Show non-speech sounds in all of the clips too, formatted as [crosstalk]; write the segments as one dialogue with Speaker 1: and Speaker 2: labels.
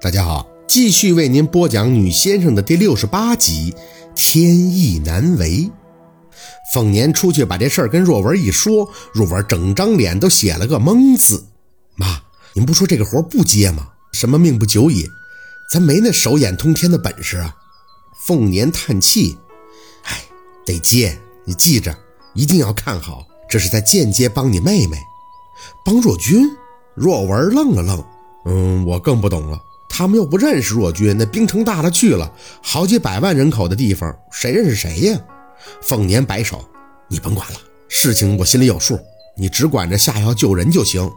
Speaker 1: 大家好，继续为您播讲《女先生》的第六十八集《天意难违》。凤年出去把这事儿跟若文一说，若文整张脸都写了个懵字。妈，您不说这个活不接吗？什么命不久矣，咱没那手眼通天的本事啊。凤年叹气：“哎，得接，你记着，一定要看好，这是在间接帮你妹妹，帮若君。”若文愣了愣：“嗯，我更不懂了。”他们又不认识若君，那冰城大了去了，好几百万人口的地方，谁认识谁呀？凤年摆手：“你甭管了，事情我心里有数，你只管着下药救人就行。”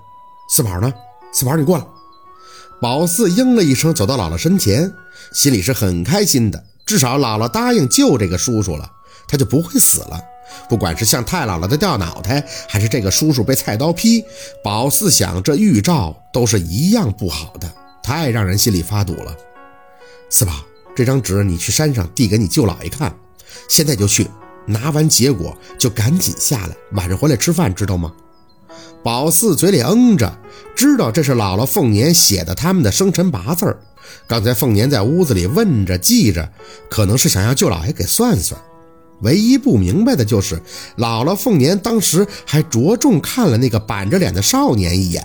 Speaker 1: 四宝呢？四宝，你过来。宝四应了一声，走到姥姥身前，心里是很开心的，至少姥姥答应救这个叔叔了，他就不会死了。不管是像太姥姥的掉脑袋，还是这个叔叔被菜刀劈，宝四想这预兆都是一样不好的。太让人心里发堵了，四宝，这张纸你去山上递给你舅姥爷看，现在就去，拿完结果就赶紧下来，晚上回来吃饭，知道吗？宝四嘴里嗯着，知道这是姥姥凤年写的他们的生辰八字刚才凤年在屋子里问着记着，可能是想要舅姥爷给算算。唯一不明白的就是姥姥凤年当时还着重看了那个板着脸的少年一眼，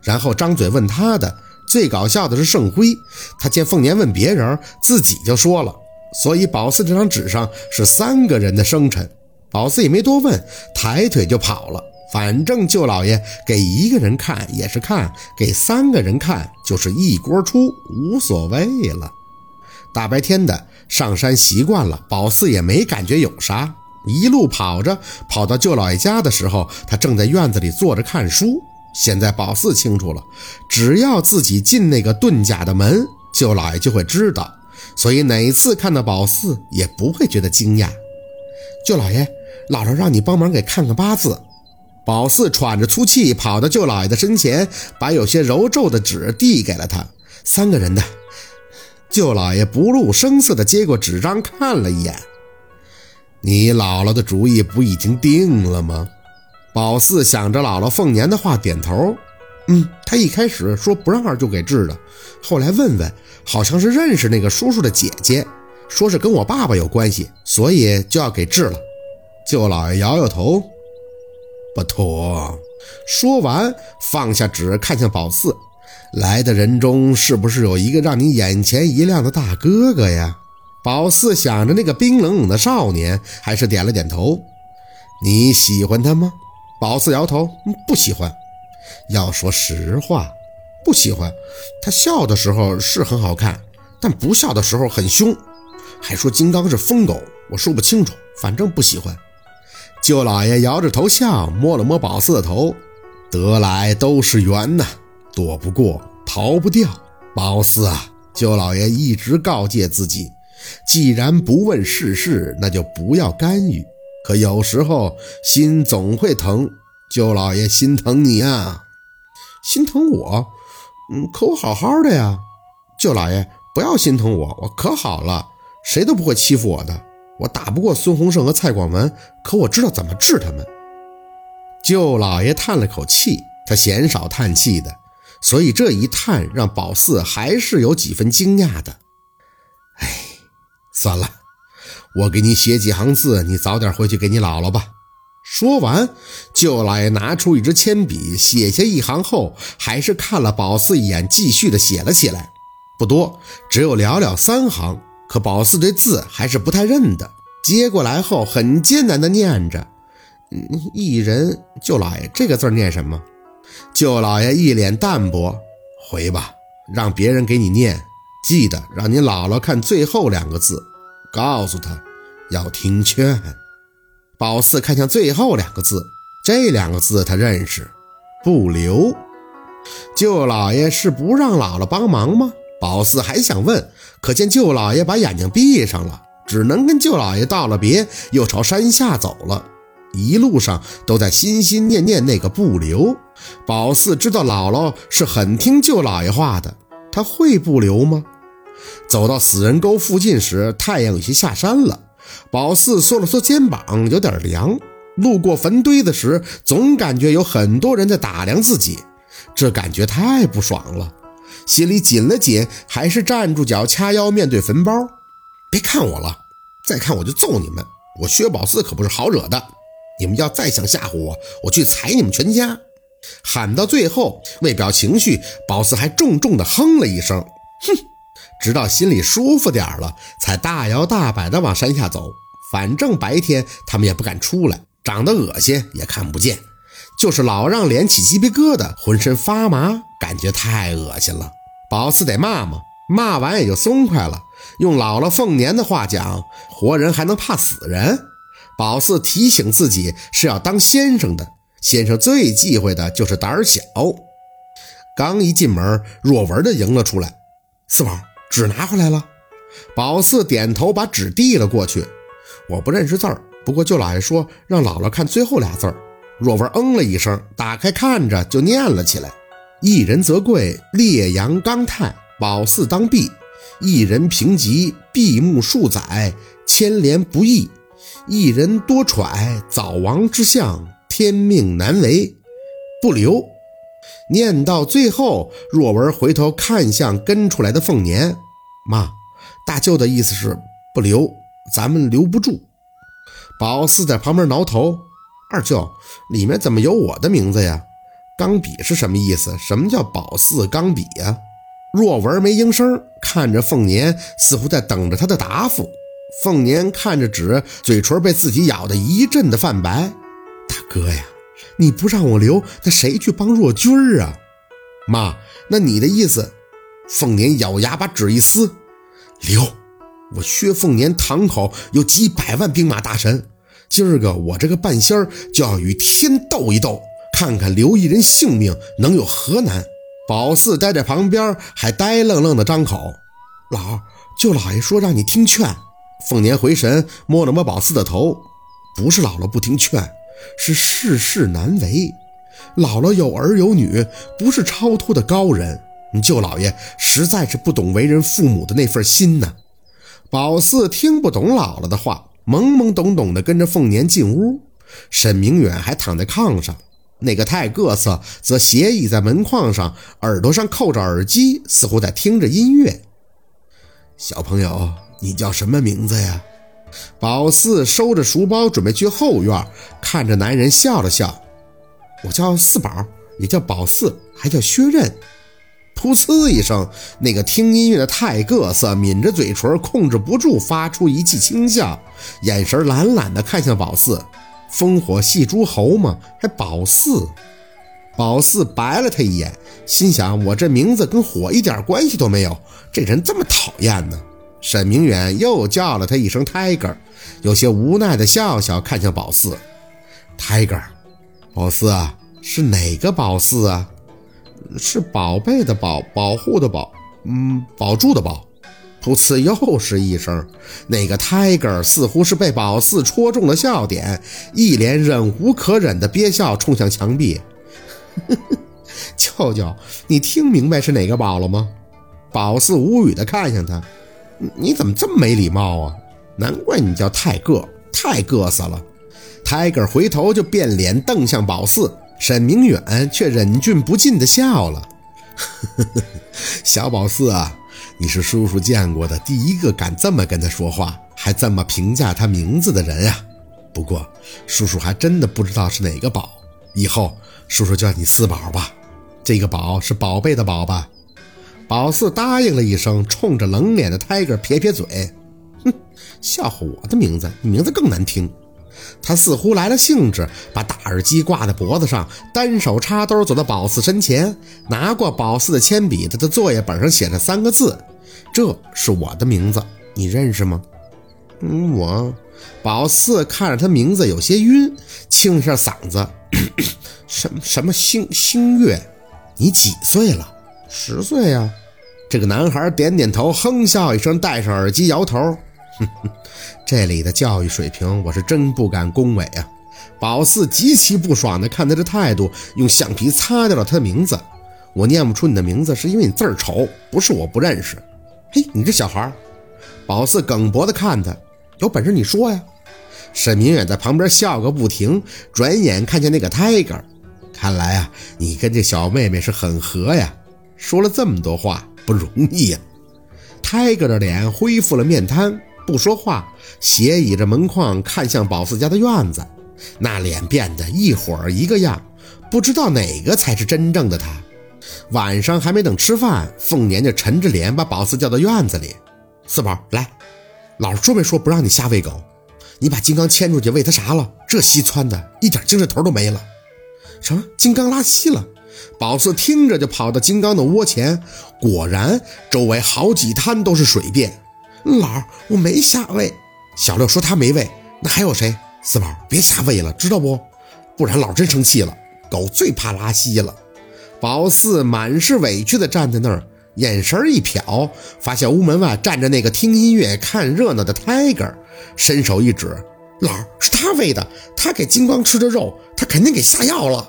Speaker 1: 然后张嘴问他的。最搞笑的是盛辉，他见凤年问别人，自己就说了，所以宝四这张纸上是三个人的生辰。宝四也没多问，抬腿就跑了。反正舅老爷给一个人看也是看，给三个人看就是一锅出，无所谓了。大白天的上山习惯了，宝四也没感觉有啥。一路跑着，跑到舅老爷家的时候，他正在院子里坐着看书。现在宝四清楚了，只要自己进那个遁甲的门，舅老爷就会知道，所以哪一次看到宝四也不会觉得惊讶。舅老爷，姥姥让你帮忙给看看八字。宝四喘着粗气跑到舅老爷的身前，把有些揉皱的纸递给了他。三个人的。舅老爷不露声色地接过纸张看了一眼。你姥姥的主意不已经定了吗？宝四想着姥姥凤年的话，点头。嗯，他一开始说不让二舅给治的，后来问问，好像是认识那个叔叔的姐姐，说是跟我爸爸有关系，所以就要给治了。舅老爷摇摇头，不妥。说完，放下纸，看向宝四：“来的人中，是不是有一个让你眼前一亮的大哥哥呀？”宝四想着那个冰冷冷的少年，还是点了点头：“你喜欢他吗？”宝四摇头，不喜欢。要说实话，不喜欢。他笑的时候是很好看，但不笑的时候很凶，还说金刚是疯狗，我说不清楚，反正不喜欢。舅老爷摇着头笑，摸了摸宝四的头，得来都是缘呐，躲不过，逃不掉。宝四啊，舅老爷一直告诫自己，既然不问世事，那就不要干预。可有时候心总会疼，舅老爷心疼你啊，心疼我，嗯，可我好好的呀，舅老爷不要心疼我，我可好了，谁都不会欺负我的。我打不过孙洪胜和蔡广文，可我知道怎么治他们。舅老爷叹了口气，他鲜少叹气的，所以这一叹让宝四还是有几分惊讶的。哎，算了。我给你写几行字，你早点回去给你姥姥吧。说完，舅老爷拿出一支铅笔，写下一行后，还是看了宝四一眼，继续的写了起来。不多，只有寥寥三行。可宝四对字还是不太认得，接过来后很艰难的念着：“一人。”舅老爷，这个字念什么？舅老爷一脸淡薄：“回吧，让别人给你念，记得让你姥姥看最后两个字。”告诉他要听劝。宝四看向最后两个字，这两个字他认识，不留。舅老爷是不让姥姥帮忙吗？宝四还想问，可见舅老爷把眼睛闭上了，只能跟舅老爷道了别，又朝山下走了。一路上都在心心念念那个不留。宝四知道姥姥是很听舅老爷话的，他会不留吗？走到死人沟附近时，太阳有些下山了。宝四缩了缩肩膀，有点凉。路过坟堆子时，总感觉有很多人在打量自己，这感觉太不爽了。心里紧了紧，还是站住脚，掐腰面对坟包。别看我了，再看我就揍你们！我薛宝四可不是好惹的，你们要再想吓唬我，我去踩你们全家！喊到最后，为表情绪，宝四还重重地哼了一声，哼，直到心里舒服点了，才大摇大摆地往山下走。反正白天他们也不敢出来，长得恶心也看不见，就是老让脸起鸡皮疙瘩，浑身发麻，感觉太恶心了。宝四得骂骂，骂完也就松快了。用姥姥凤年的话讲，活人还能怕死人？宝四提醒自己是要当先生的。先生最忌讳的就是胆小。刚一进门，若文就迎了出来。四宝，纸拿回来了。宝四点头，把纸递了过去。我不认识字儿，不过舅老爷说让姥姥看最后俩字儿。若文嗯了一声，打开看着就念了起来：“一人则贵，烈阳刚泰；宝四当弼，一人平吉，闭目数载，牵连不易；一人多揣，早亡之相。”天命难违，不留。念到最后，若文回头看向跟出来的凤年妈，大舅的意思是不留，咱们留不住。宝四在旁边挠头，二舅里面怎么有我的名字呀？钢笔是什么意思？什么叫宝四钢笔呀？若文没应声，看着凤年，似乎在等着他的答复。凤年看着纸，嘴唇被自己咬得一阵的泛白。大哥呀，你不让我留，那谁去帮若君儿啊？妈，那你的意思？凤年咬牙把纸一撕，留。我薛凤年堂口有几百万兵马大臣，今儿个我这个半仙儿就要与天斗一斗，看看留一人性命能有何难。宝四待在旁边，还呆愣愣的张口。老舅老爷说让你听劝。凤年回神，摸了摸宝四的头，不是姥姥不听劝。是世事难为，姥姥有儿有女，不是超脱的高人。你舅老爷实在是不懂为人父母的那份心呐。宝四听不懂姥姥的话，懵懵懂懂地跟着凤年进屋。沈明远还躺在炕上，那个太各色则斜倚在门框上，耳朵上扣着耳机，似乎在听着音乐。小朋友，你叫什么名字呀？宝四收着书包，准备去后院，看着男人笑了笑：“我叫四宝，也叫宝四，还叫薛刃。”噗呲一声，那个听音乐的太各色抿着嘴唇，控制不住发出一记轻笑，眼神懒懒的看向宝四：“烽火戏诸侯嘛，还宝四？”宝四白了他一眼，心想：“我这名字跟火一点关系都没有，这人这么讨厌呢。”沈明远又叫了他一声 “Tiger”，有些无奈的笑笑，看向宝四：“Tiger，宝四啊，是哪个宝四啊？是宝贝的宝，保护的保，嗯，保住的保。”噗呲，又是一声，那个 Tiger 似乎是被宝四戳中了笑点，一脸忍无可忍的憋笑，冲向墙壁：“ [laughs] 舅舅，你听明白是哪个宝了吗？”宝四无语的看向他。你怎么这么没礼貌啊？难怪你叫泰个，太各色了。泰个回头就变脸瞪向宝四，沈明远却忍俊不禁的笑了。[laughs] 小宝四啊，你是叔叔见过的第一个敢这么跟他说话，还这么评价他名字的人呀。不过叔叔还真的不知道是哪个宝，以后叔叔叫你四宝吧。这个宝是宝贝的宝吧？宝四答应了一声，冲着冷脸的 Tiger 撇撇嘴：“哼，笑话我的名字，你名字更难听。”他似乎来了兴致，把大耳机挂在脖子上，单手插兜走到宝四身前，拿过宝四的铅笔，在他作业本上写着三个字：“这是我的名字，你认识吗？”“嗯，我。”宝四看着他名字有些晕，清了下嗓子：“ [coughs] 什么什么星星月？你几岁了？十岁呀。”这个男孩点点头，哼笑一声，戴上耳机，摇头：“哼哼，这里的教育水平，我是真不敢恭维啊。”宝四极其不爽地看他这态度，用橡皮擦掉了他的名字。我念不出你的名字，是因为你字儿丑，不是我不认识。嘿，你这小孩！宝四梗脖子看他，有本事你说呀！沈明远在旁边笑个不停，转眼看见那个 Tiger，看来啊，你跟这小妹妹是很合呀。说了这么多话不容易呀。泰戈的脸恢复了面瘫，不说话，斜倚着门框看向宝四家的院子，那脸变得一会儿一个样，不知道哪个才是真正的他。晚上还没等吃饭，凤年就沉着脸把宝四叫到院子里：“四宝，来，老说没说不让你瞎喂狗？你把金刚牵出去喂它啥了？这稀窜的，一点精神头都没了。什么？金刚拉稀了？”宝四听着就跑到金刚的窝前，果然周围好几滩都是水便。
Speaker 2: 老，我没瞎喂。
Speaker 1: 小六说他没喂，那还有谁？四宝，别瞎喂了，知道不？不然老真生气了。狗最怕拉稀了。宝四满是委屈的站在那儿，眼神一瞟，发现屋门外站着那个听音乐看热闹的 Tiger，伸手一指，老是他喂的，他给金刚吃的肉，他肯定给下药了。